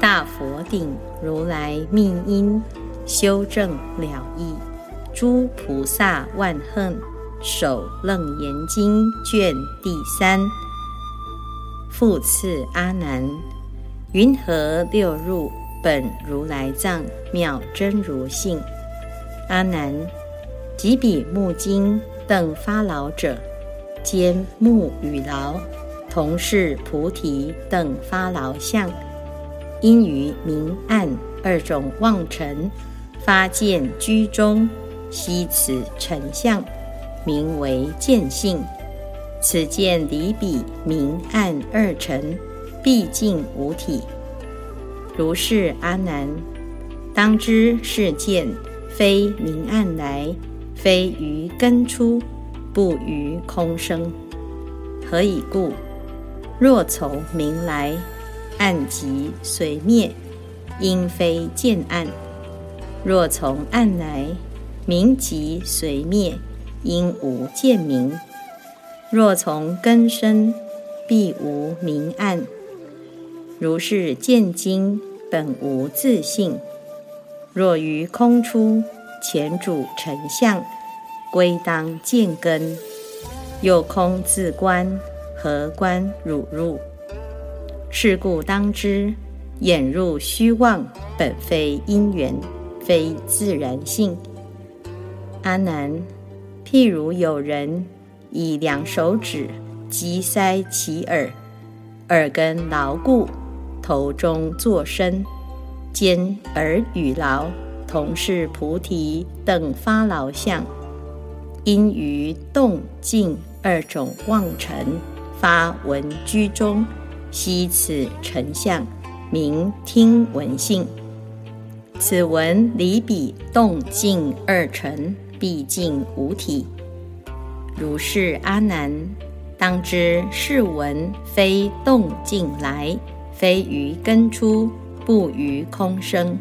大佛顶如来密因，修正了义。诸菩萨万恨，首楞严经卷第三。复次阿难，云何六入本如来藏妙真如性？阿难。即彼目金等发老者，兼目与劳，同是菩提等发劳相，因于明暗二种妄尘发见居中，悉此尘相，名为见性。此见离彼明暗二尘，毕竟无体。如是阿难，当知是见非明暗来。非于根出，不于空生。何以故？若从明来，暗即随灭，因非见暗；若从暗来，明即随灭，因无见明。若从根生，必无明暗。如是见经，本无自性。若于空出，前主成相。归当见根，又空自观，何观汝入？是故当知，眼入虚妄，本非因缘，非自然性。阿难，譬如有人以两手指击塞其耳，耳根牢固，头中作声，兼耳与劳，同是菩提等发劳相。因于动静二种妄尘发闻居中，悉此成相，名听闻性。此文离彼动静二尘，毕竟无体。如是阿难，当知是闻非动静来，非于根出，不于空生。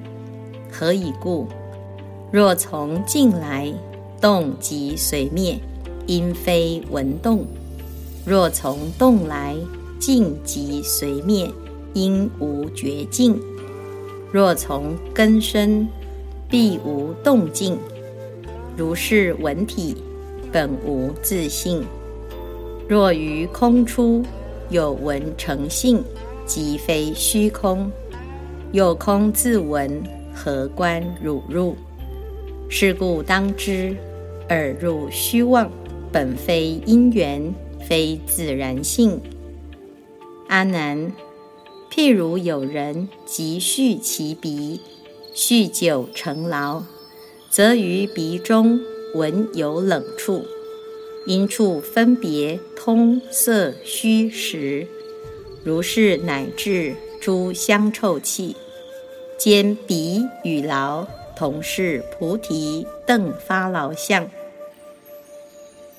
何以故？若从静来。动即随灭，因非闻动；若从动来，静即随灭，因无绝境。若从根生，必无动静。如是闻体，本无自性。若于空出，有闻成性，即非虚空。有空自闻，何关汝入？是故当知。耳入虚妄，本非因缘，非自然性。阿难，譬如有人急续其鼻，续久成劳，则于鼻中闻有冷处，因处分别通色虚实，如是乃至诸香臭气，兼鼻与劳。同是菩提等发劳相，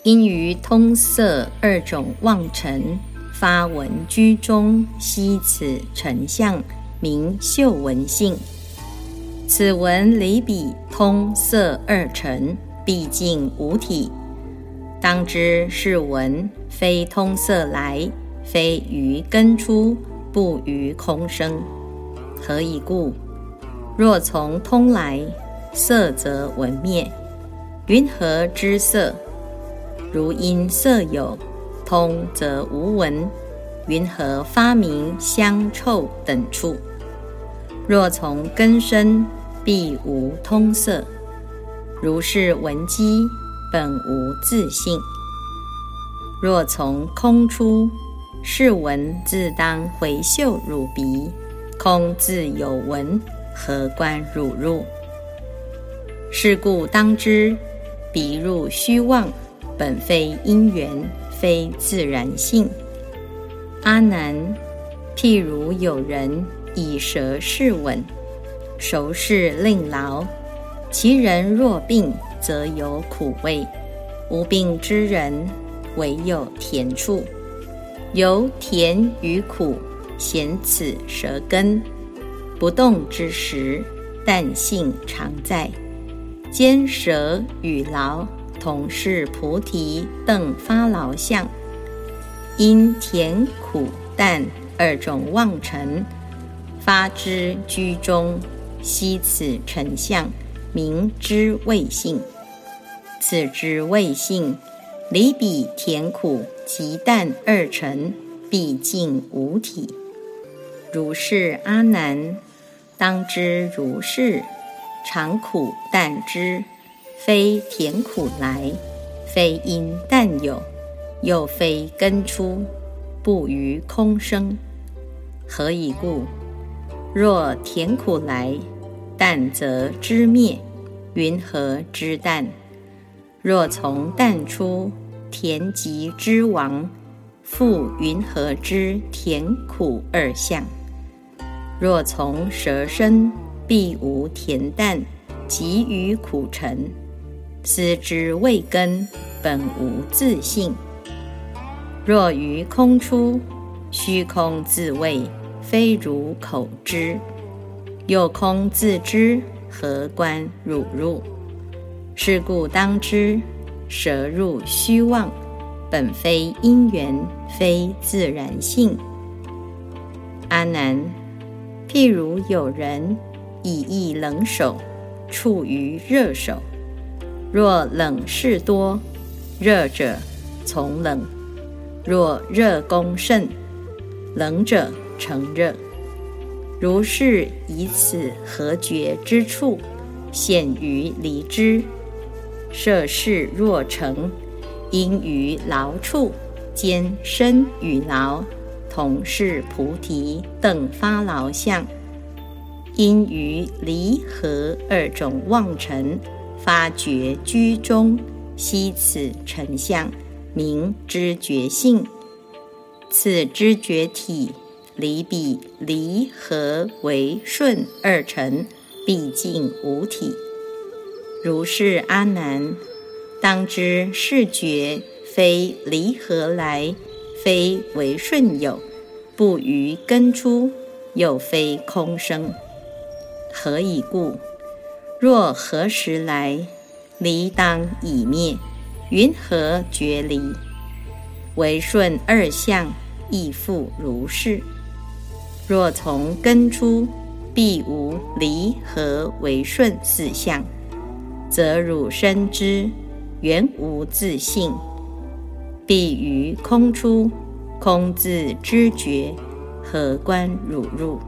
因于通色二种妄尘发闻居中，悉此成相，名嗅闻性。此文离彼通色二尘，毕竟无体。当知是闻非通色来，非于根出，不于空生。何以故？若从通来，色则闻灭。云何知色？如因色有，通则无闻。云何发明香臭等处？若从根生，必无通色。如是闻机，本无自性。若从空出，是闻自当回嗅汝鼻，空自有闻。何关汝入？是故当知，彼入虚妄，本非因缘，非自然性。阿难，譬如有人以舌试吻，熟视令劳。其人若病，则有苦味；无病之人，唯有甜处。由甜与苦，显此舌根。不动之时，淡性常在。兼舌与劳，同是菩提等发劳相。因甜苦淡二种妄尘，发之居中，悉此成相，名之味性。此之未性，离彼甜苦及淡二尘，毕竟无体。如是阿难，当知如是。常苦淡之，非甜苦来，非因淡有，又非根出，不于空生。何以故？若甜苦来，淡则知灭，云何知淡？若从淡出，甜即知亡，复云何知甜苦二相？若从舌身。必无恬淡，急于苦沉。思之未根，本无自性。若于空出，虚空自谓，非如口知。又空自知，何关汝入？是故当知，舌入虚妄，本非因缘，非自然性。阿难，譬如有人。以一冷手触于热手，若冷事多，热者从冷；若热功甚，冷者成热。如是以此合觉之处，显于离之。涉事若成，因于劳处，兼身与劳，同是菩提等发劳相。因于离合二种妄尘，发觉居中，悉此成相，名知觉性。此知觉体，离彼离合为顺二成，毕竟无体。如是阿难，当知是觉非离合来，非为顺有，不于根出，又非空生。何以故？若何时来，离当已灭，云何觉离？为顺二相，亦复如是。若从根出，必无离合为顺四相，则汝深知原无自性，必于空出，空自知觉，何关汝入？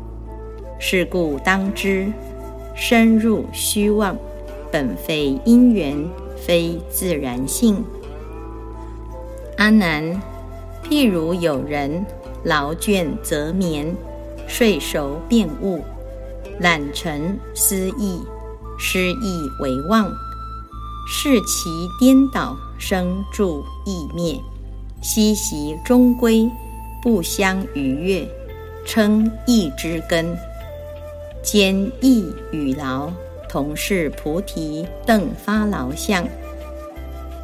是故当知，深入虚妄，本非因缘，非自然性。阿难，譬如有人劳倦则眠，睡熟便悟，懒沉思意，失意为妄，视其颠倒，生住意灭，息习终归，不相逾越，称意之根。兼意与劳，同是菩提等发劳相。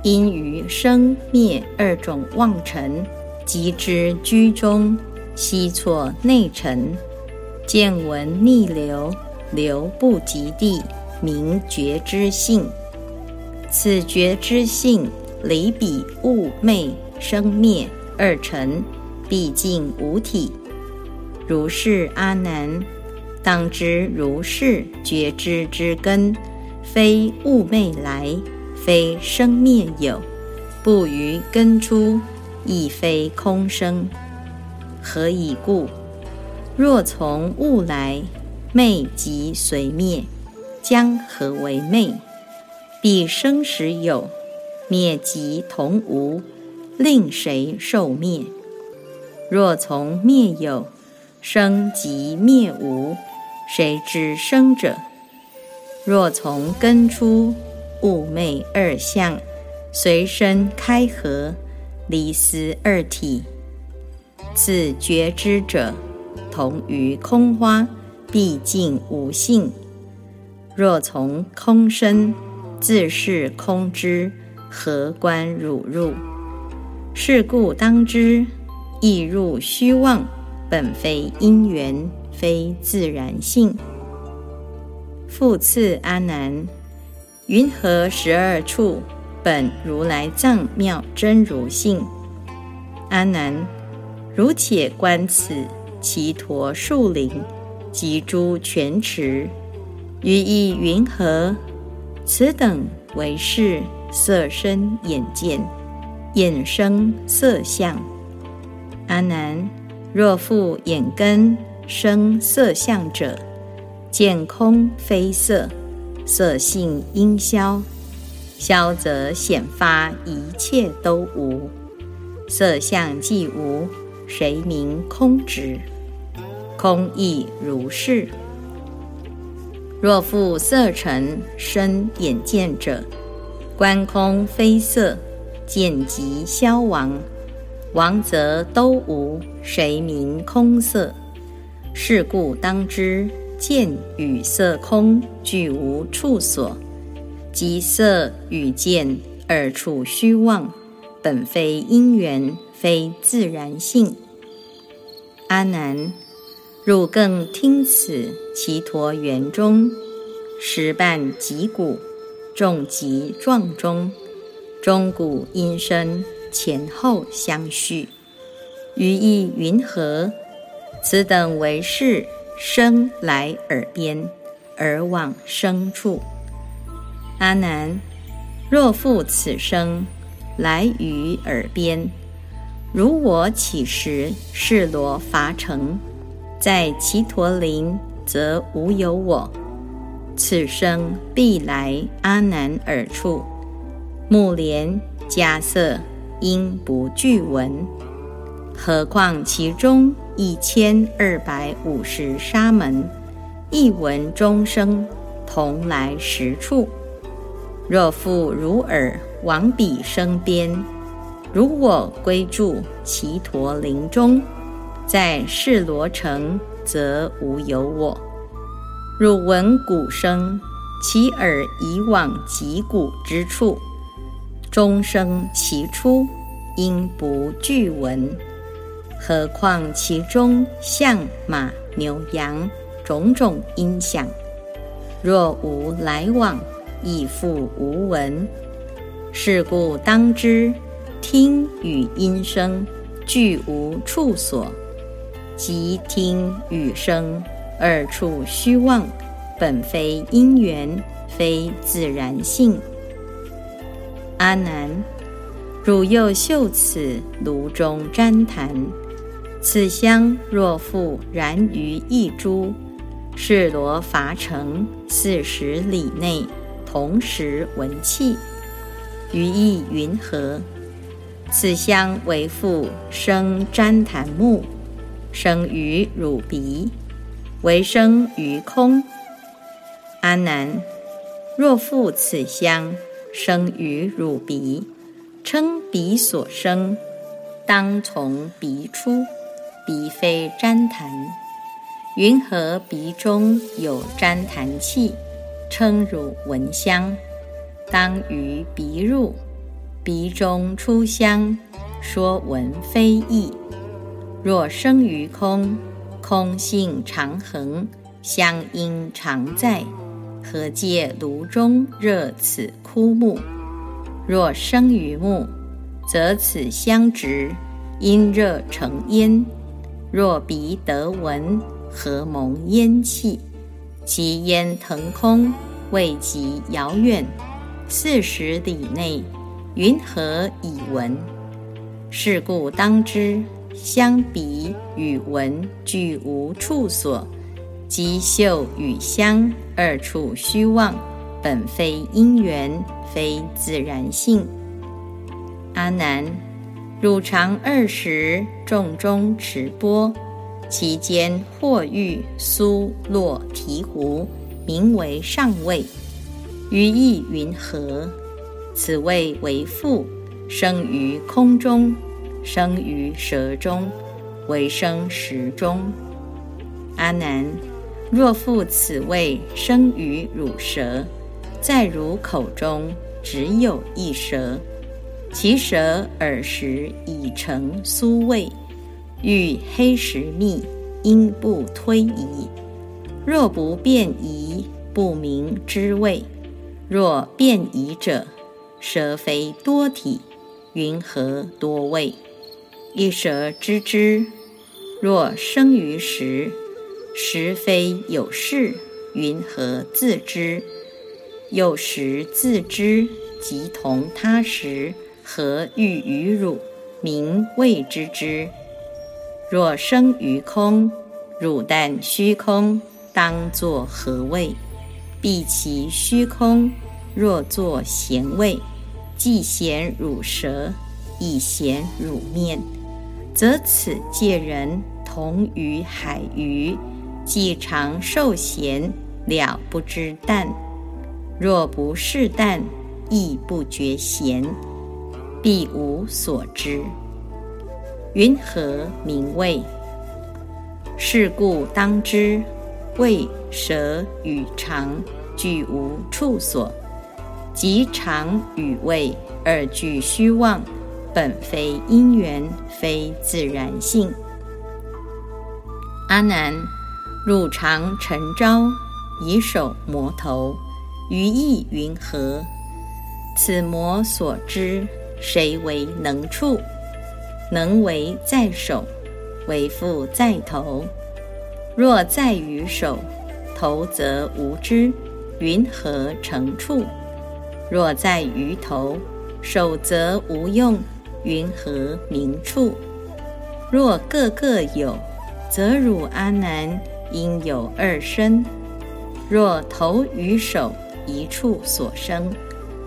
因于生灭二种妄尘，即之居中，悉错内尘，见闻逆流，流不及地，名觉之性。此觉之性，离彼物昧生灭二尘，毕竟无体。如是阿难。当知如是觉知之根，非物昧来，非生灭有，不于根出，亦非空生。何以故？若从物来，昧即随灭，将何为昧？彼生时有，灭即同无，令谁受灭？若从灭有，生即灭无。谁知生者？若从根出，物昧二相，随身开合，离思二体。此觉知者，同于空花，毕竟无性。若从空生，自是空之，何关汝入？是故当知，亦入虚妄，本非因缘，非自然性。复次，阿难，云何十二处本如来藏妙真如性？阿难，如且观此其陀树林及诸泉池。于意云何？此等为是色身眼见，眼生色相。阿难，若复眼根生色相者，见空非色，色性应消，消则显发一切都无，色相既无，谁名空执？空亦如是。若复色尘生眼见者，观空非色，见即消亡，亡则都无，谁名空色？是故当知，见与色空俱无处所，即色与见二处虚妄，本非因缘，非自然性。阿难。汝更听此其陀园中，石半脊骨，重极壮中，钟鼓音声前后相续，于意云何？此等为是生来耳边，而往生处。阿难，若复此生来于耳边，如我起时是罗伐城。在其陀林，则无有我。此生必来阿难耳处，目连迦色，应不具闻。何况其中一千二百五十沙门，一闻钟声，同来十处。若复如耳往彼声边，如我归住其陀林中。在世罗城，则无有我。汝闻鼓声，其耳以往击鼓之处，钟声其出，应不具闻。何况其中象马牛羊种种音响，若无来往，亦复无闻。是故当知，听与音声俱无处所。即听与声二处虚妄，本非因缘，非自然性。阿难，汝又嗅此炉中旃檀，此香若复燃于一株，是罗伐城四十里内，同时闻气，于意云何？此香为复生旃檀木。生于汝鼻，为生于空。阿难，若复此香生于汝鼻，称鼻所生，当从鼻出，鼻非粘痰。云何鼻中有粘痰气，称汝闻香？当于鼻入，鼻中出香，说闻非异。若生于空，空性常恒，香应常在，何借炉中热此枯木？若生于木，则此香直，因热成烟。若鼻得闻，何蒙烟气？其烟腾空，未及遥远，四十里内，云何以闻？是故当知。香鼻与闻俱无处所，即嗅与香二处虚妄，本非因缘，非自然性。阿难，汝常二十众中持钵，其间或遇酥落醍醐，名为上位。于意云何？此谓为父，生于空中。生于舌中，为生食中，阿难，若复此位生于乳舌，在汝口中只有一舌，其舌耳时已成酥味，与黑石蜜，应不推移。若不变移，不明之味；若变移者，舌非多体，云何多味？一舌知之。若生于时，时非有事，云何自知？有时自知，即同他时，何欲于汝？名谓之之。若生于空，汝但虚空，当作何味？必其虚空。若作咸味，既咸汝舌，亦咸汝面，则此界人。同于海鱼，既常受咸，了不知淡；若不是淡，亦不觉咸，必无所知。云何名味？是故当知，味、舌与肠俱无处所，即肠与味二俱虚妄，本非因缘，非自然性。阿难，汝常晨朝以手摩头，于意云何？此摩所知，谁为能处？能为在手，为复在头。若在于手，头则无知，云何成处？若在于头，手则无用，云何名处？若各个有。则汝阿难应有二身。若头与手一处所生，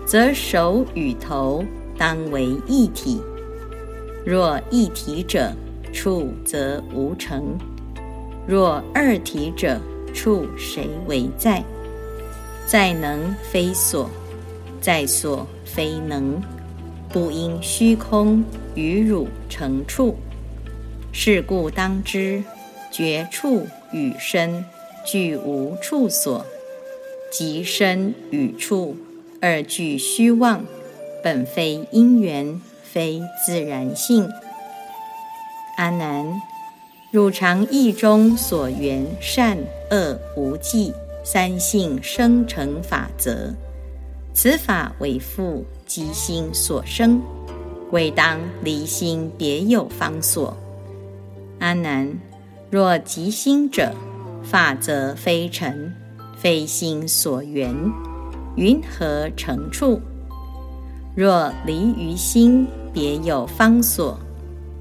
则手与头当为一体。若一体者，处则无成；若二体者，处谁为在？在能非所，在所非能，不因虚空与汝成处。是故当知。觉处与身俱无处所，即身与处二俱虚妄，本非因缘，非自然性。阿难，汝常意中所缘善恶无记三性生成法则，此法为复即心所生，未当离心别有方所。阿难。若即心者，法则非尘，非心所缘，云何成处？若离于心，别有方所，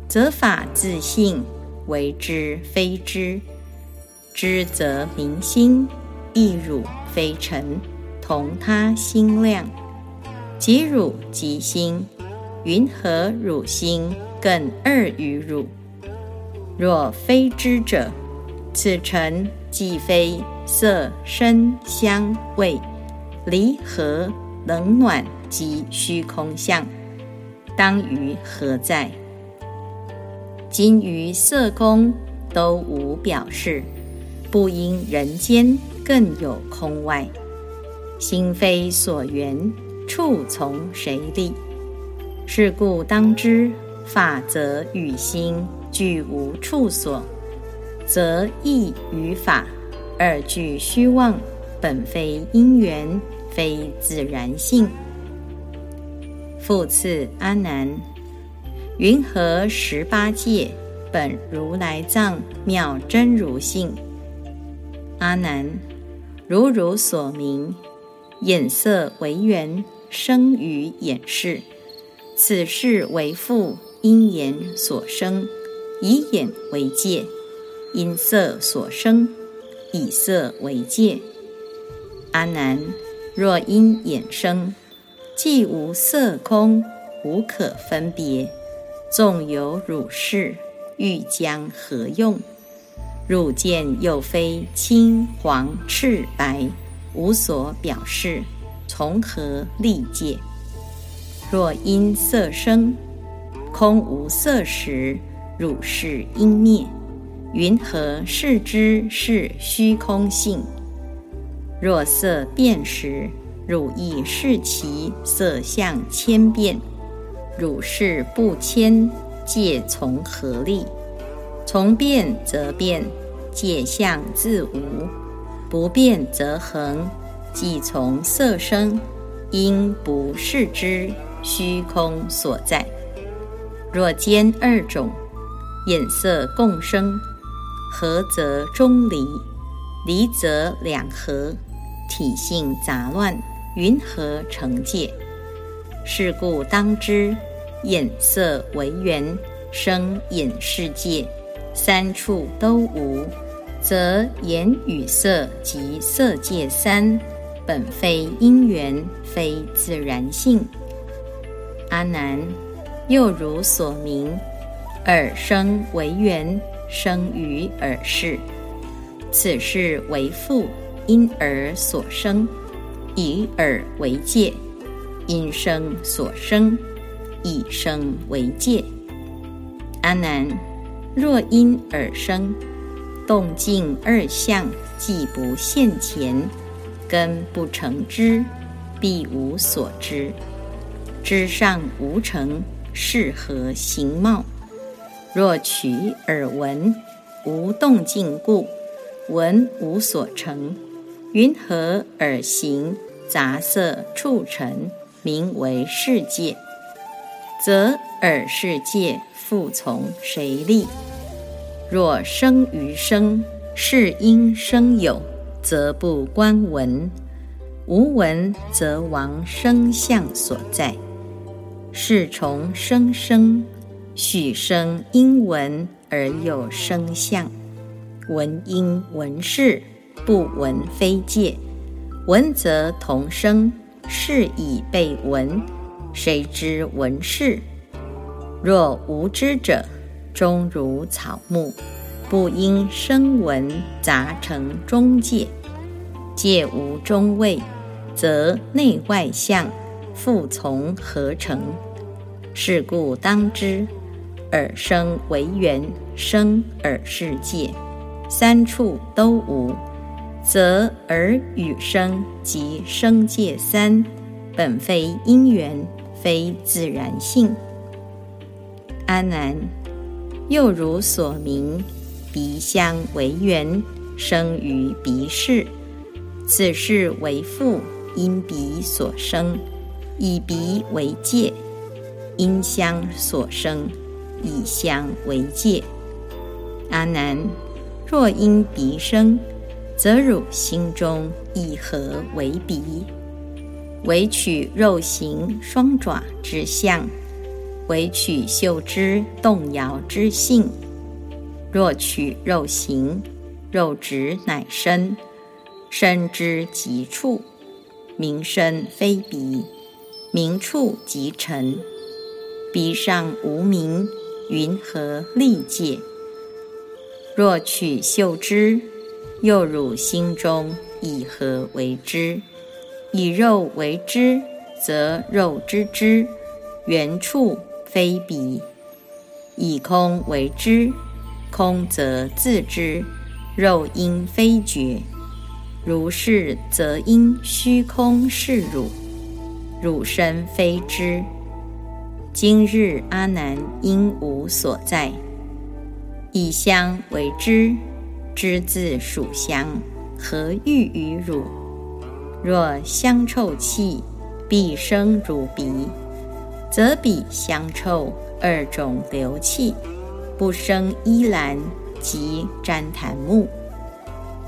则法自性为之非知，知则明心，亦汝非尘，同他心量，即汝即心，云何汝心更二于汝？若非知者，此尘既非色、声、香、味、离合、冷暖及虚空相，当于何在？今于色空都无表示，不因人间更有空外。心非所缘，处从谁立？是故当知法则与心。俱无处所，则意与法二俱虚妄，本非因缘，非自然性。复次，阿难，云何十八界本如来藏妙真如性？阿难，如汝所明，眼色为缘，生于眼识，此事为复因眼所生。以眼为界，因色所生；以色为界。阿难，若因眼生，既无色空，无可分别。纵有汝是，欲将何用？汝见又非青黄赤白，无所表示，从何立界？若因色生，空无色时。汝是因灭，云何视之是虚空性？若色变时，汝亦视其色相千变。汝视不迁，界从何立？从变则变，界相自无；不变则恒，即从色生。因不视之，虚空所在。若兼二种，眼色共生，合则中离，离则两合，体性杂乱，云何成界？是故当知，眼色为缘生眼世界，三处都无，则眼与色及色界三。本非因缘，非自然性。阿难，又如所明，耳生为缘，生于耳识。此事为父，因而所生，以耳为界；因生所生，以生为界。阿难，若因耳生，动静二相，既不现前。根不成之，必无所知。知上无成，是何形貌？若取耳闻，无动静故，闻无所成。云何耳形杂色触尘，名为世界？则耳世界复从谁立？若生于生，是因生有。则不观闻，无闻则亡生相所在。是从生生，许生因闻而有生相。闻因闻事，不闻非界。闻则同生，是以被闻。谁知闻事？若无知者，终如草木，不因声闻杂成中界。界无中位，则内外相复从何成？是故当知，耳生为缘生耳世界，三处都无，则耳与声及声界三，本非因缘，非自然性。阿难，又如所明，鼻香为缘生于鼻室。此事为父，因鼻所生，以鼻为界；因香所生，以香为界。阿难，若因鼻生，则汝心中以何为鼻？唯取肉形双爪之相，唯取嗅之动摇之性。若取肉形，肉质乃身。身之极处，名身非鼻；名处即尘。鼻上无名，云何立界？若取嗅之，又汝心中以何为之？以肉为之，则肉之之原处非彼；以空为之，空则自知肉因非觉。如是，则因虚空是汝，汝身非之。今日阿难因无所在，以香为之，之自属香，何欲于汝？若香臭气必生汝鼻，则彼香臭二种流气，不生依兰及旃檀木。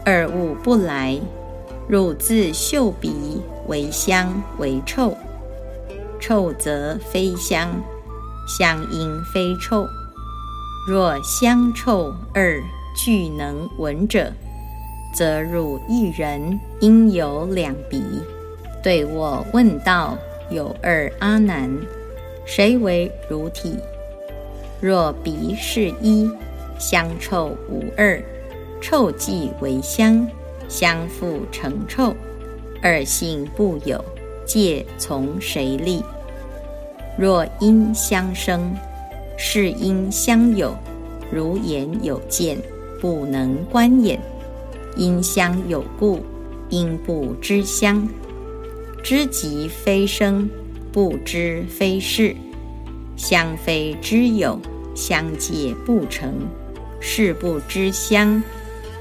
二物不来，汝自嗅鼻为香为臭，臭则非香，香应非臭。若香臭二俱能闻者，则汝一人应有两鼻。对我问道：有二阿难，谁为如体？若鼻是一，香臭无二。臭即为香，香复成臭，二性不有，界从谁立？若因相生，是因相有，如言有见，不能观眼。因香有故，因不知香。知即非生，不知非事。香非知有，相界不成。事不知香，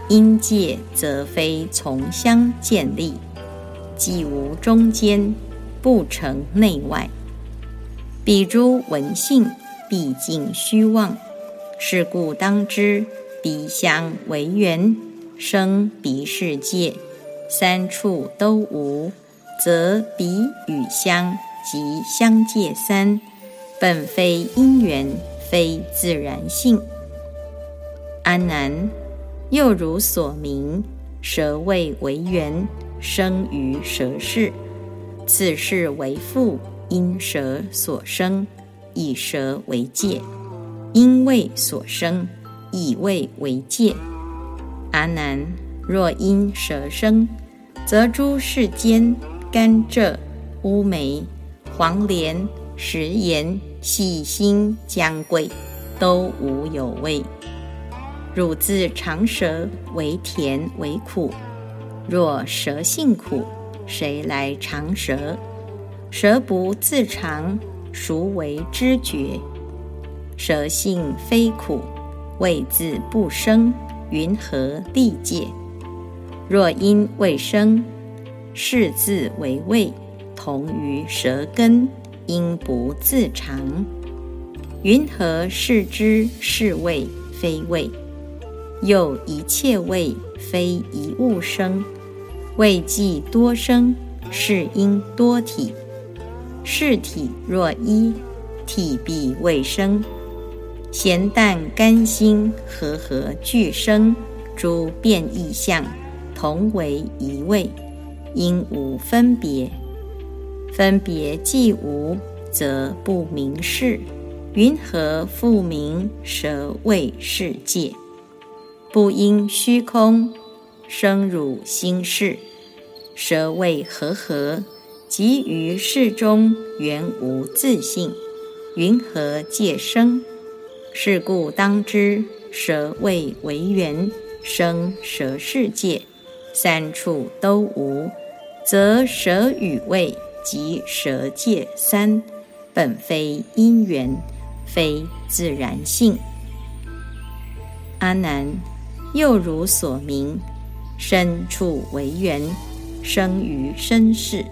因界则非从相建立。既无中间，不成内外。彼诸闻性，毕竟虚妄。是故当知，鼻香为缘，生鼻世界，三处都无，则鼻与香及香界三，本非因缘，非自然性。安南，又如所明，舌味为缘。生于舌世，此事为父，因舌所生，以舌为界；因味所生，以味为界。阿难，若因舌生，则诸世间甘蔗、乌梅、黄连、食盐、细辛、姜桂，都无有味。汝自尝舌，为甜为苦。若舌性苦，谁来尝舌？舌不自尝，孰为知觉？舌性非苦，味自不生，云何立界？若因未生，是自为味，同于舌根，因不自尝，云何是知是味非味？又一切味非一物生。味既多生，是因多体。是体若一，体必未生。咸淡甘辛和合俱生，诸变异相，同为一味，因无分别。分别既无，则不明事。云何复名舌味世界？不因虚空生汝心事。舌味和合，即于世中原无自性，云何界生？是故当知，舌味为缘生舌世界，三处都无，则舌与味及舌界三，本非因缘，非自然性。阿难，又如所明，身处为缘。生于身世，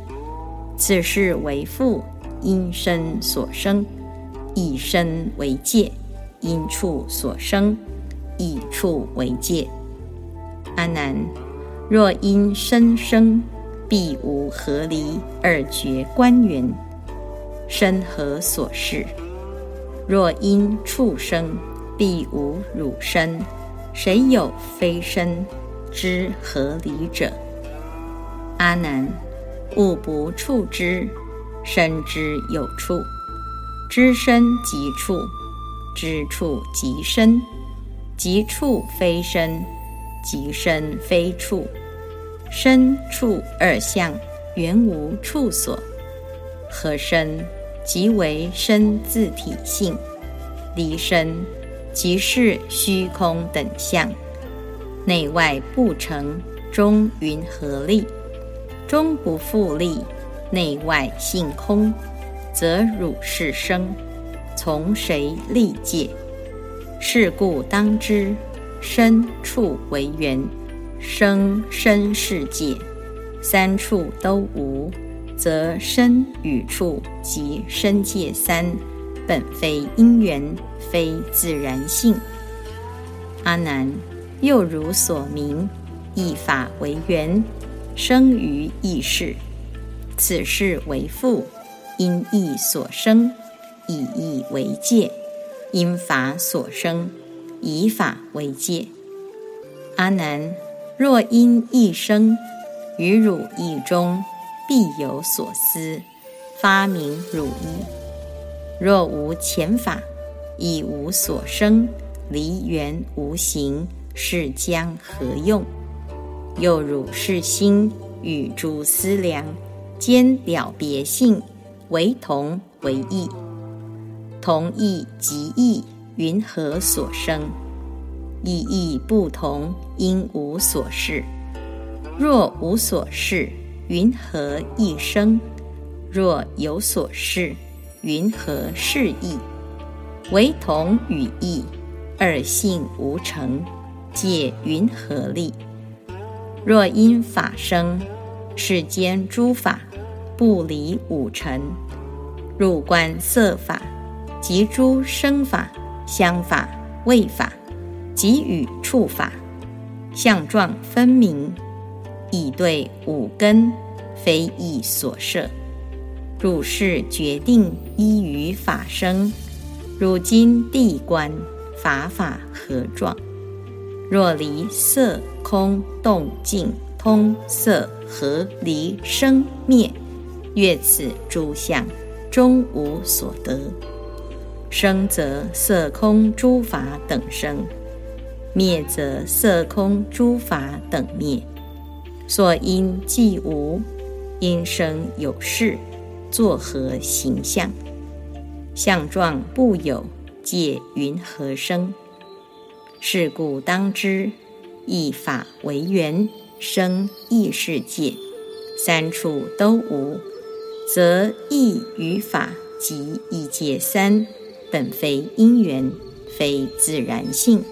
此事为父，因身所生；以身为界，因处所生；以处为界。阿难，若因身生，必无合离二绝观缘。身何所事？若因畜生，必无汝身。谁有非身之合离者？阿难，物不触之，身之有处；知身即处，知处即身，即处非身，即身非处。身处二相，原无处所。合身即为身自体性，离身即是虚空等相，内外不成，中云何立？终不复立，内外性空，则汝是生，从谁立界？是故当知，身处为缘，生身世界，三处都无，则身与处及身界三，本非因缘，非自然性。阿难，又如所明，一法为缘。生于异世，此事为父，因意所生，以意为界；因法所生，以法为界。阿难，若因一生，于汝意中必有所思，发明汝意；若无前法，亦无所生，离缘无形，是将何用？又汝是心与诸思量兼了别性，为同为异，同异即异，云何所生？意义不同，因无所事。若无所事，云何一生？若有所事，云何是义？唯同与异，二性无成，借云何立？若因法生，世间诸法不离五尘，入观色法及诸生法、香法、味法，及与触法，相状分明。以对五根，非意所摄。汝是决定依于法生。汝今地观法法何状？若离色空动静通色合离生灭，越此诸相，终无所得。生则色空诸法等生，灭则色空诸法等灭。所因既无，因生有事，作何形象？相状不有，借云何生？是故当知，一法为缘生异世界，三处都无，则异与法即异界三，本非因缘，非自然性。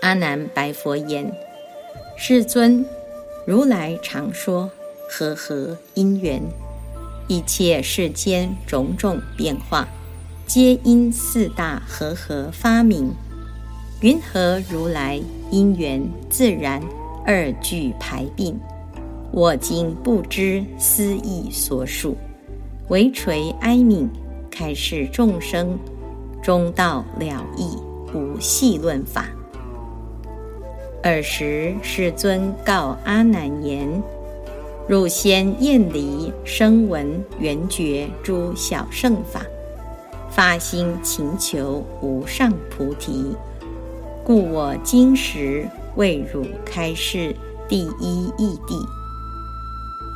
阿难白佛言。世尊，如来常说：“和合因缘，一切世间种种变化，皆因四大和合发明。云何如来因缘自然二俱排并？我今不知思意所属，唯垂哀悯，开示众生，中道了义，无细论法。”尔时，世尊告阿难言：“汝先厌离声闻缘觉诸小圣法，发心勤求无上菩提，故我今时为汝开示第一义谛。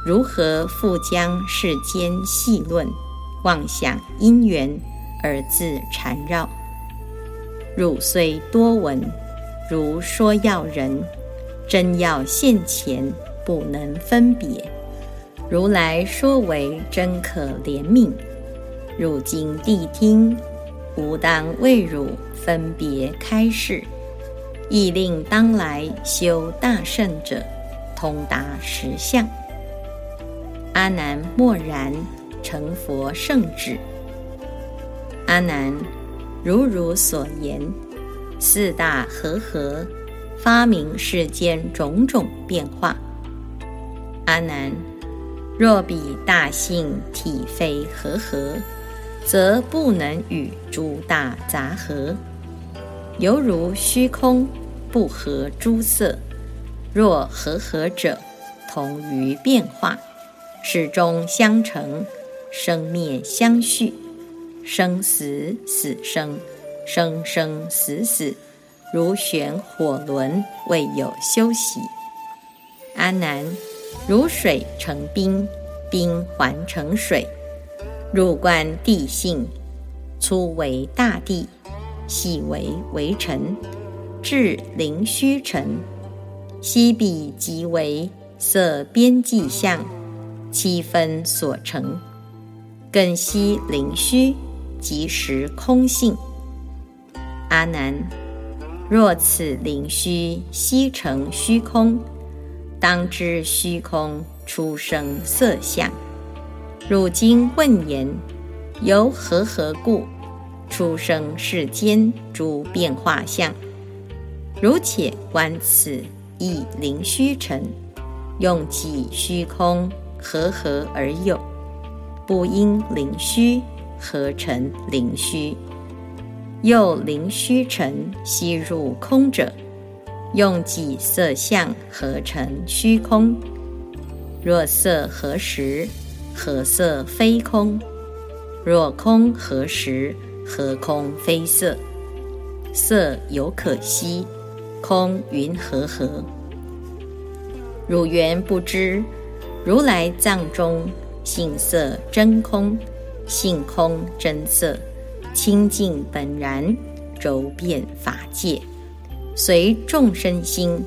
如何复将世间细论，妄想因缘而自缠绕？汝虽多闻。”如说要人，真要现前，不能分别。如来说为真可怜悯，汝今谛听，吾当为汝分别开示，亦令当来修大圣者通达实相。阿难默然，成佛圣旨。阿难，如汝所言。四大和合，发明世间种种变化。阿难，若彼大性体非和合，则不能与诸大杂合。犹如虚空不合诸色，若和合者，同于变化，始终相成，生灭相续，生死死生。生生死死，如旋火轮，未有休息。阿难，如水成冰，冰还成水。入观地性，粗为大地，细为微尘，至灵虚尘。悉彼即为色边际相，七分所成。更悉灵虚，即实空性。阿难，若此灵虚悉成虚空，当知虚空出生色相。汝今问言，由何何故出生世间诸变化相？如且观此一灵虚尘，用几虚空和合而有？不因灵虚合成灵虚。又灵虚成吸入空者，用己色相合成虚空？若色何时？何色非空？若空何时？何空非色？色有可吸，空云何合？汝缘不知，如来藏中性色真空，性空真色。清净本然，周遍法界，随众生心，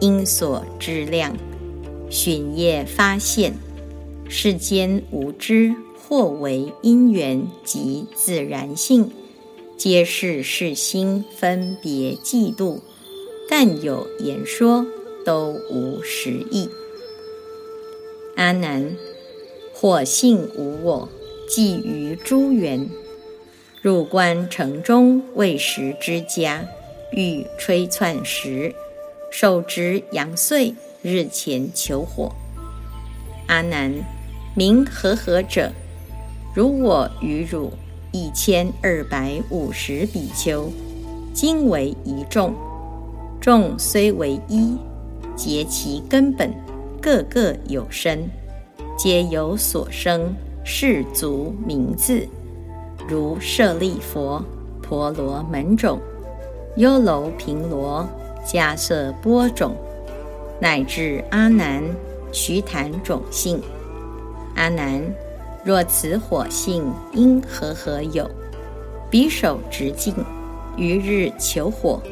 因所知量，寻业发现，世间无知，或为因缘及自然性，皆是世心分别嫉妒，但有言说，都无实义。阿难，火性无我，寄于诸缘。入关城中未食之家，欲吹窜时，手执阳穗，日前求火。阿难，名和合者，如我与汝一千二百五十比丘，今为一众，众虽为一，结其根本。个个有身，皆有所生世族名字，如舍利佛、婆罗门种、优楼频罗、迦瑟波种，乃至阿难、瞿昙种姓。阿难，若此火性因何何有？匕首直径，于日求火，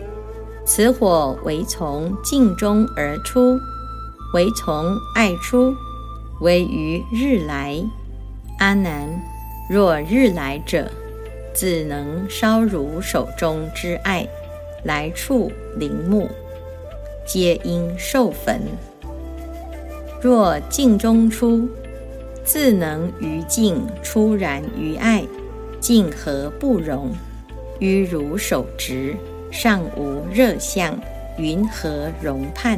此火为从镜中而出。唯从爱出，唯于日来。阿难，若日来者，自能烧汝手中之爱，来处陵墓，皆应受焚。若镜中出，自能于镜出然于爱，镜何不容？于汝手执，尚无热相，云何容判？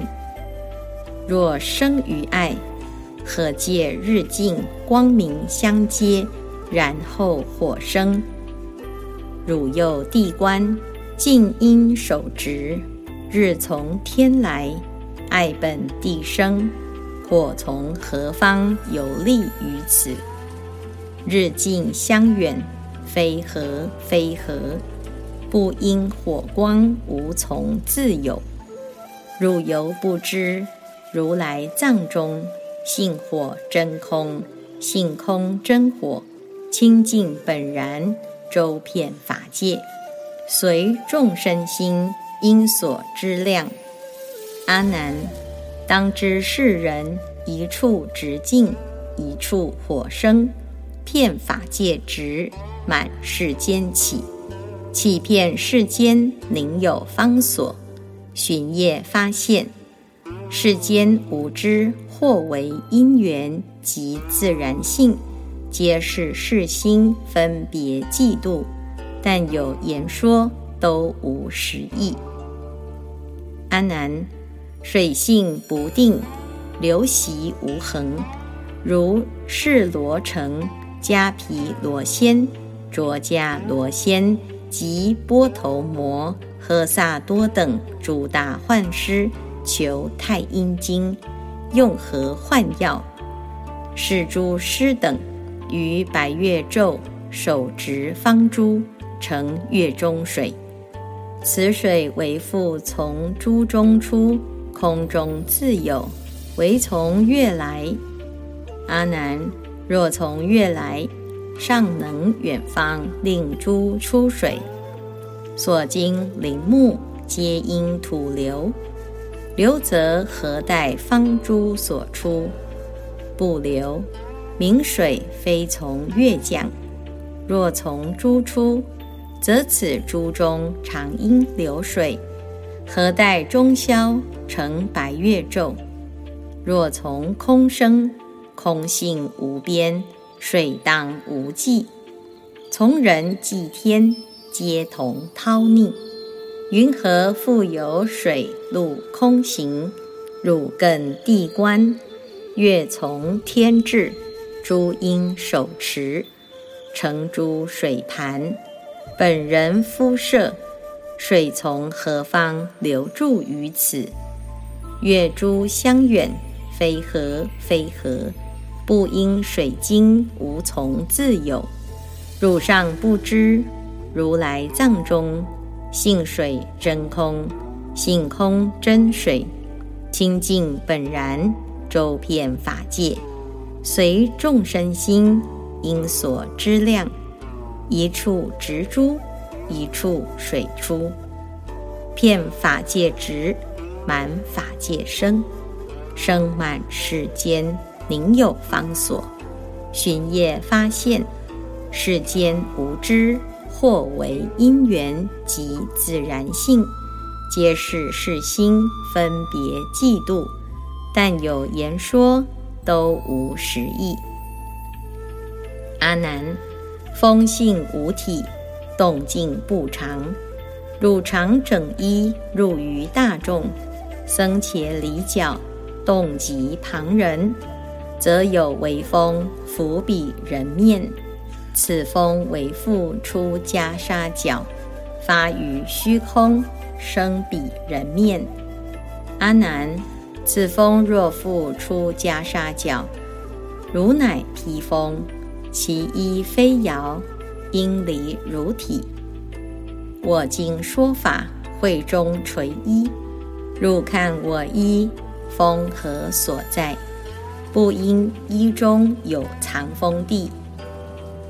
若生于爱，何借日镜光明相接，然后火生？汝又地观，静因守执，日从天来，爱本地生，火从何方有利于此？日近相远，非何非何？不因火光无从自有。汝犹不知。如来藏中，性火真空，性空真火，清净本然，周遍法界，随众生心因所知量。阿难，当知世人一处直径，一处火生，遍法界直，满世间起，起遍世间，宁有方所？寻业发现。世间无知，或为因缘及自然性，皆是世心分别嫉妒，但有言说，都无实义。阿难，水性不定，流习无恒，如是罗城、迦毗罗仙、卓迦罗仙及波头摩、诃萨多等诸大幻师。求太阴经，用何换药？是诸师等于白月昼手执方珠，成月中水。此水为复从珠中出，空中自有，唯从月来。阿难，若从月来，尚能远方令珠出水，所经林木皆因土流。流则何待方珠所出？不流，明水非从月降。若从珠出，则此珠中常因流水，何待中宵成白月昼？若从空生，空性无边，水荡无际，从人济天，皆同涛逆。云何复有水陆空行？汝更地观，月从天至，诸因手持，成诸水盘。本人肤色，水从何方流注于此？月珠相远，非何非何？不因水经无从自有。汝尚不知，如来藏中。性水真空，性空真水，清净本然，周遍法界，随众生心因所知量，一处执珠，一处水出。遍法界植，满法界生，生满世间，宁有方所？寻业发现，世间无知，或为因缘及自然性，皆是是心分别嫉妒，但有言说，都无实义。阿难，风性无体，动静不常，汝常整衣，入于大众，僧伽离角，动及旁人。则有微风拂彼人面，此风为复出袈裟角，发于虚空，生彼人面。阿难，此风若复出袈裟角，如乃披风，其衣飞摇，因离如体。我今说法，会中垂衣，入看我衣，风何所在？不因衣中有藏风地，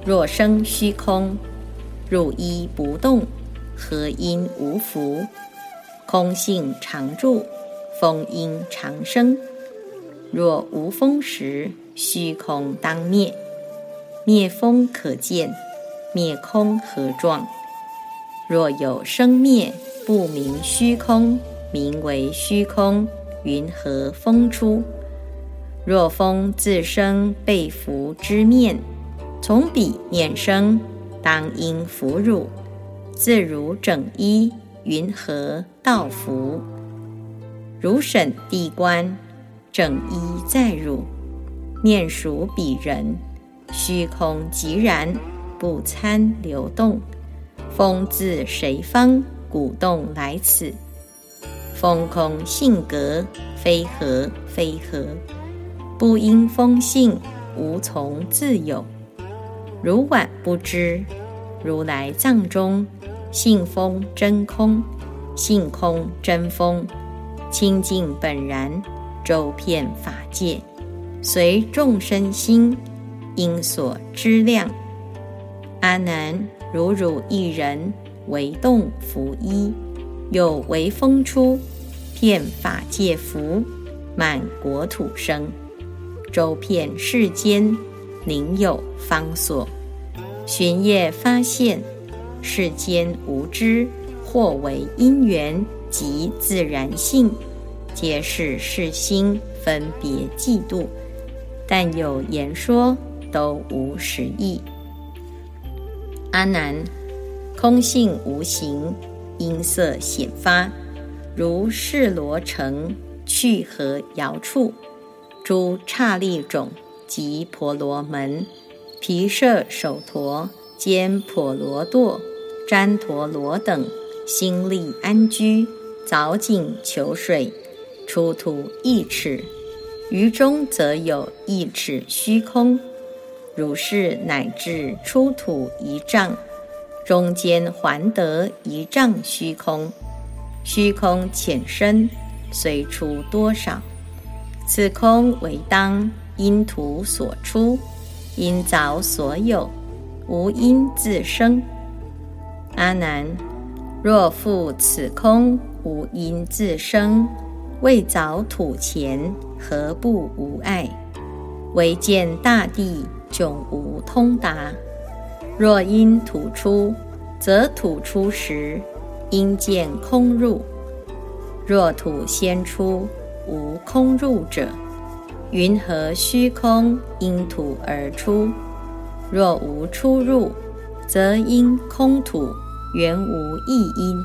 若生虚空，入一不动，何因无福？空性常住，风因常生。若无风时，虚空当灭。灭风可见，灭空何状？若有生灭，不明虚空，名为虚空，云何风出？若风自生被服之面，从彼念生，当应服汝。自如整衣，云何道服？如审地观，整衣在汝，面属彼人，虚空寂然，不参流动。风自谁方鼓动来此？风空性格，非何非何？不因风性，无从自有。如晚不知，如来藏中性风真空，性空真风，清净本然，周遍法界，随众生心因所知量。阿难，如汝一人为动拂衣，有为风出，遍法界福，满国土生。周遍世间，宁有方所？寻业发现，世间无知，或为因缘及自然性，皆是世心分别嫉妒。但有言说，都无实义。阿难，空性无形，音色显发，如是罗城去何遥处？诸刹利种及婆罗门、毗舍首陀、坚婆罗多、旃陀罗等，心力安居，凿井求水，出土一尺，于中则有一尺虚空。如是乃至出土一丈，中间还得一丈虚空。虚空浅深，虽出多少？此空为当因土所出，因凿所有，无因自生。阿难，若复此空无因自生，未凿土前，何不无碍？唯见大地迥无通达。若因土出，则土出时，因见空入；若土先出，无空入者，云何虚空因土而出？若无出入，则因空土原无异因，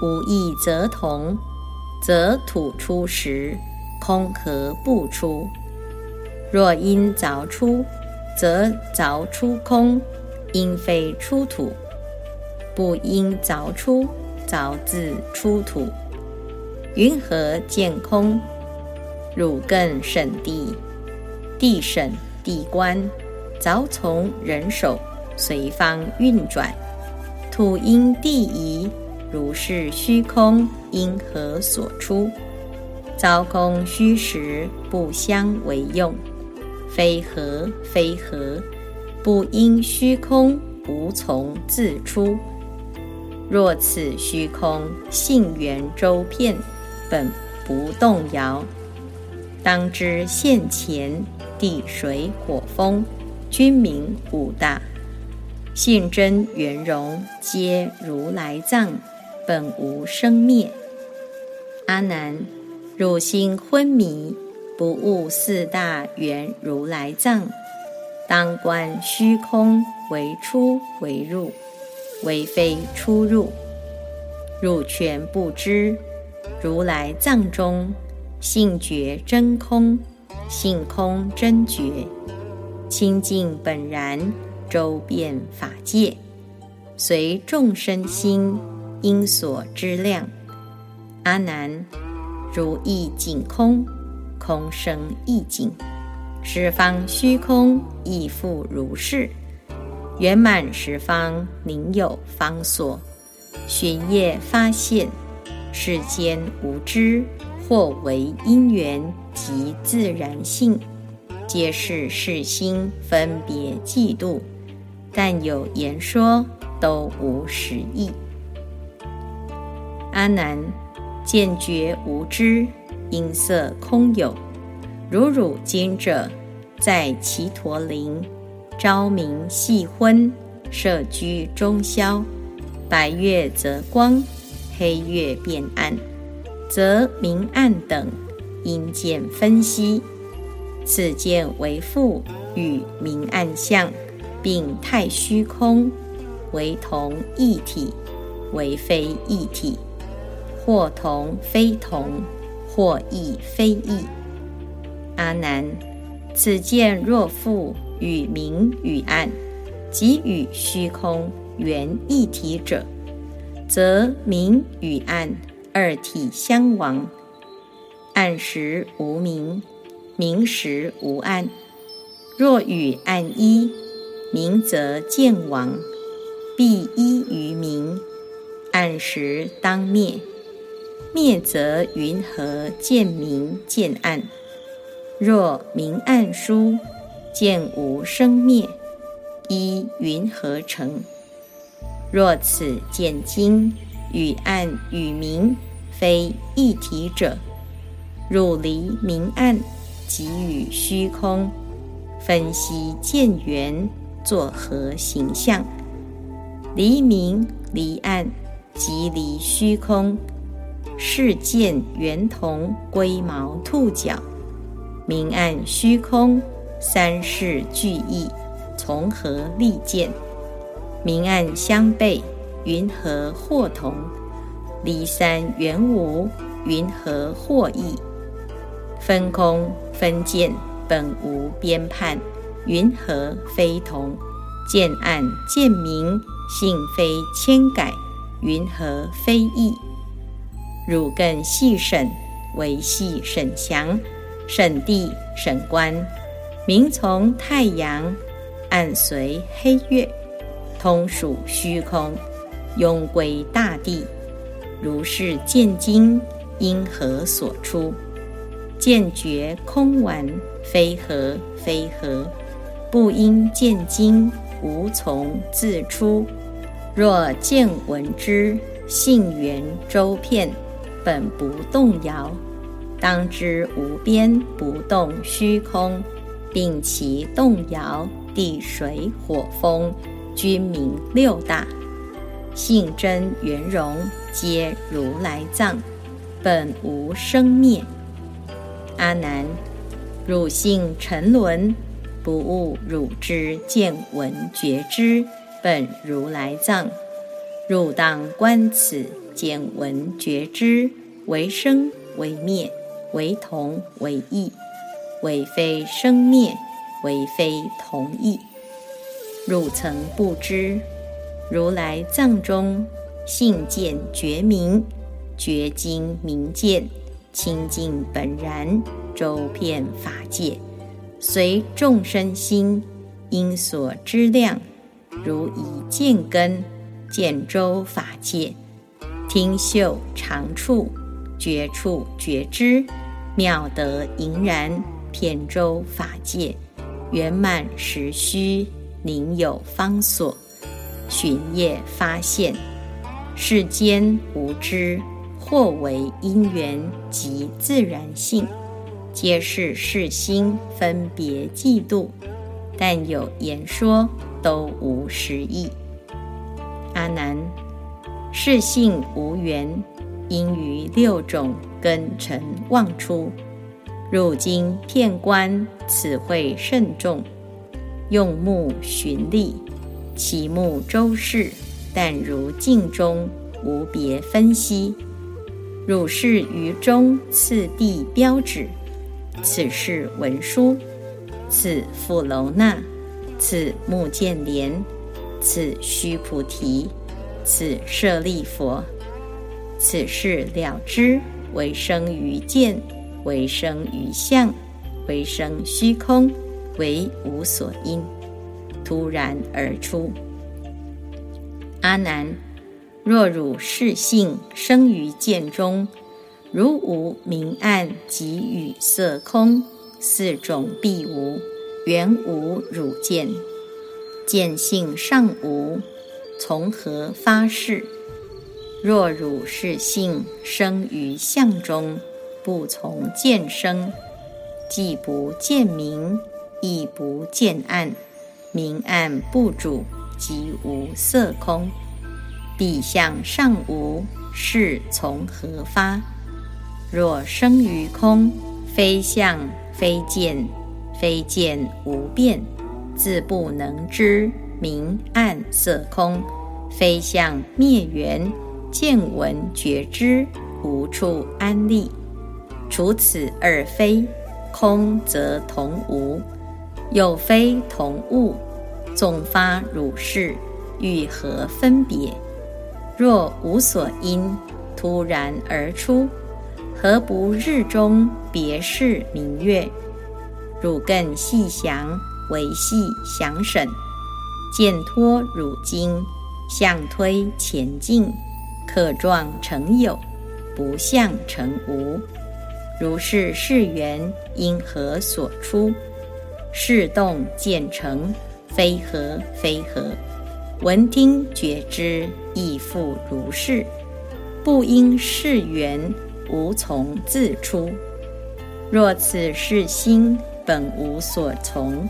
无异则同，则土出时，空何不出？若因凿出，则凿出空，因非出土；不因凿出，凿自出土。云何见空？汝更审地，地审地观，凿从人手，随方运转。土因地移，如是虚空因何所出？凿空虚实不相为用，非何非何？不因虚空无从自出，若此虚空性圆周遍，本不动摇。当知现前地水火风，君明五大性真圆融，皆如来藏，本无生灭。阿难，汝心昏迷，不悟四大圆如来藏，当观虚空为出为入。为非出入，入全不知。如来藏中，性觉真空，性空真觉，清净本然，周遍法界，随众生心因所知量。阿难，如意境空，空生意境，十方虚空亦复如是。圆满十方，宁有方所？寻业发现，世间无知，或为因缘及自然性，皆是世心分别嫉妒。但有言说，都无实意。阿难，见觉无知，音色空有。如汝今者，在其陀林。朝明夕昏，舍居中宵；白月则光，黑月变暗，则明暗等因见分析。此见为复与明暗相，并太虚空，为同一体，为非一体；或同非同，或异非异。阿难，此见若复。与明与暗，即与虚空原一体者，则明与暗二体相亡。暗时无明，明时无暗。若与暗一，明则见亡，必依于明。暗时当灭，灭则云何见明见暗？若明暗殊。见无生灭，依云何成？若此见经与暗与明非一体者，汝离明暗，即与虚空分析见缘，作何形象？离明离暗，即离虚空，是见圆同龟毛兔角，明暗虚空。三世俱异，从何立见？明暗相悖，云何惑同？离三缘无，云何惑异？分空分见，本无边判，云何非同？见暗见明，性非千改，云何非异？汝更细审，唯系审详，审地审观。明从太阳，暗随黑月，通属虚空，庸归大地。如是见经，因何所出？见觉空闻，非何非何？不应见经，无从自出。若见闻之，性缘周遍，本不动摇。当知无边不动虚空。并其动摇，地水火风，君名六大，性真圆融，皆如来藏，本无生灭。阿难，汝性沉沦，不悟汝之见闻觉知，本如来藏。汝当观此见闻觉知，为生为灭，为同为异。为非生灭，为非同意。汝曾不知，如来藏中性见觉明，觉精明见，清净本然，周遍法界，随众生心因所知量，如以见根见周法界，听嗅长处，觉处觉知，妙得盈然。遍周法界，圆满实虚，宁有方所？寻业发现，世间无知，或为因缘及自然性，皆是世心分别嫉妒，但有言说，都无实义。阿难，世性无缘，因于六种根尘妄出。入经片观，此会甚重，用目寻利，其目周视，但如镜中，无别分析。汝是于中次第标指，此是文殊，此富楼那，此目犍连，此须菩提，此舍利佛，此事了知，为生于见。为生于相，为生虚空，为无所因，突然而出。阿难，若汝是性生于见中，如无明暗及与色空四种必无，原无汝见。见性尚无，从何发誓？若汝是性生于相中，不从见生，既不见明，亦不见暗，明暗不主，即无色空。彼相尚无，是从何发？若生于空，非相非见，非见无变，自不能知明暗色空，非相灭缘，见闻觉知，无处安立。除此二非，空则同无；有非同物，纵发如是，欲何分别？若无所因，突然而出，何不日中别是明月？汝更细详，维细详审，见托汝经，向推前进，可状成有，不相成无。如是是缘，因何所出？是动见成，非何非何？闻听觉知，亦复如是。不因是缘，无从自出。若此是心本无所从，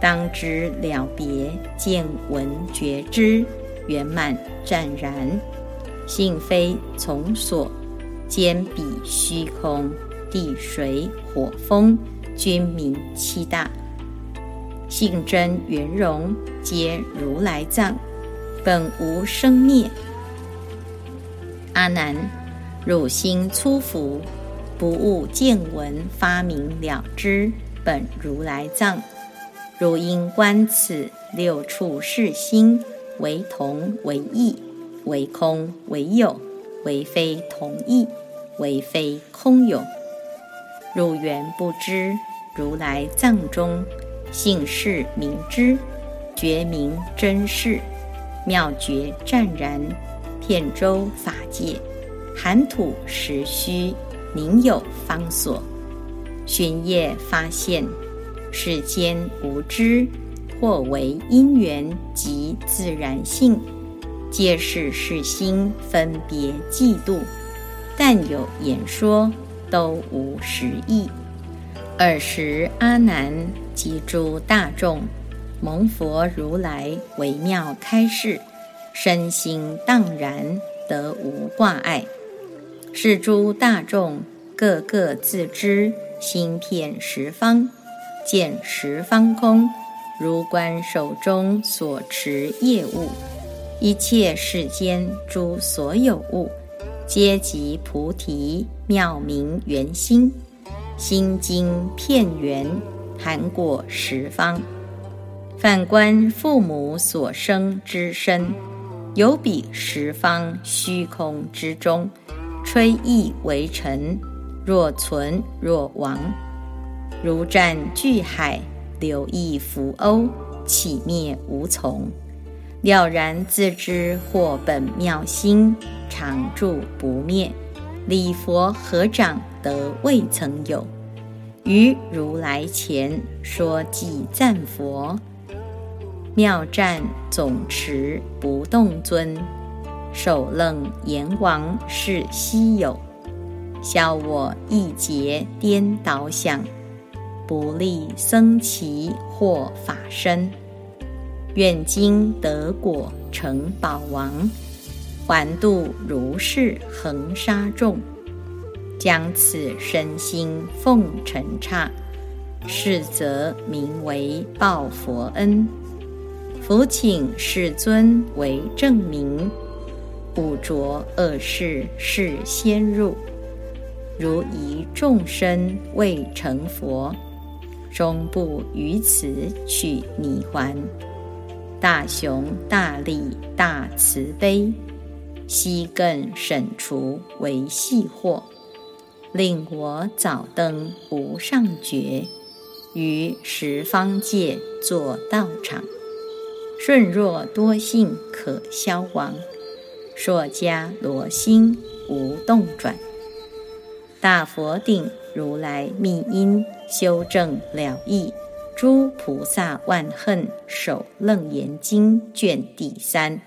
当知了别见闻觉知圆满湛然，性非从所，兼彼虚空。地水火风，均名七大，性真圆融，皆如来藏，本无生灭。阿难，汝心粗浮，不悟见闻发明了知，本如来藏。汝应观此六处是心，为同为异，为空为有，为非同异，为非空有。入缘不知，如来藏中姓氏名知，觉名真事，妙觉湛然，遍周法界，含土实虚，宁有方所？寻业发现，世间无知，或为因缘及自然性，皆是世心分别嫉妒，但有言说。都无实意。尔时，阿难及诸大众蒙佛如来微妙开示，身心荡然，得无挂碍。是诸大众个个自知心遍十方，见十方空，如观手中所持业物，一切世间诸所有物。皆即菩提妙明圆心，心经片圆，含果十方。反观父母所生之身，有彼十方虚空之中，吹意为尘，若存若亡，如占巨海，流溢浮欧，起灭无从。了然自知，或本妙心常住不灭，礼佛合掌得未曾有。于如来前说偈赞佛，妙赞总持不动尊，首楞阎王是稀有，消我一劫颠倒想，不利僧祇获法身。愿今得果成宝王，还度如是恒沙众，将此身心奉承刹，是则名为报佛恩。福请世尊为证明，不着恶事是先入，如一众生未成佛，终不于此取泥还。大雄大力大慈悲，悉更审除为细惑，令我早登无上觉，于十方界作道场。顺若多性可消亡，硕迦罗心无动转。大佛顶如来密因修正了义。诸菩萨万恨首楞严经卷第三。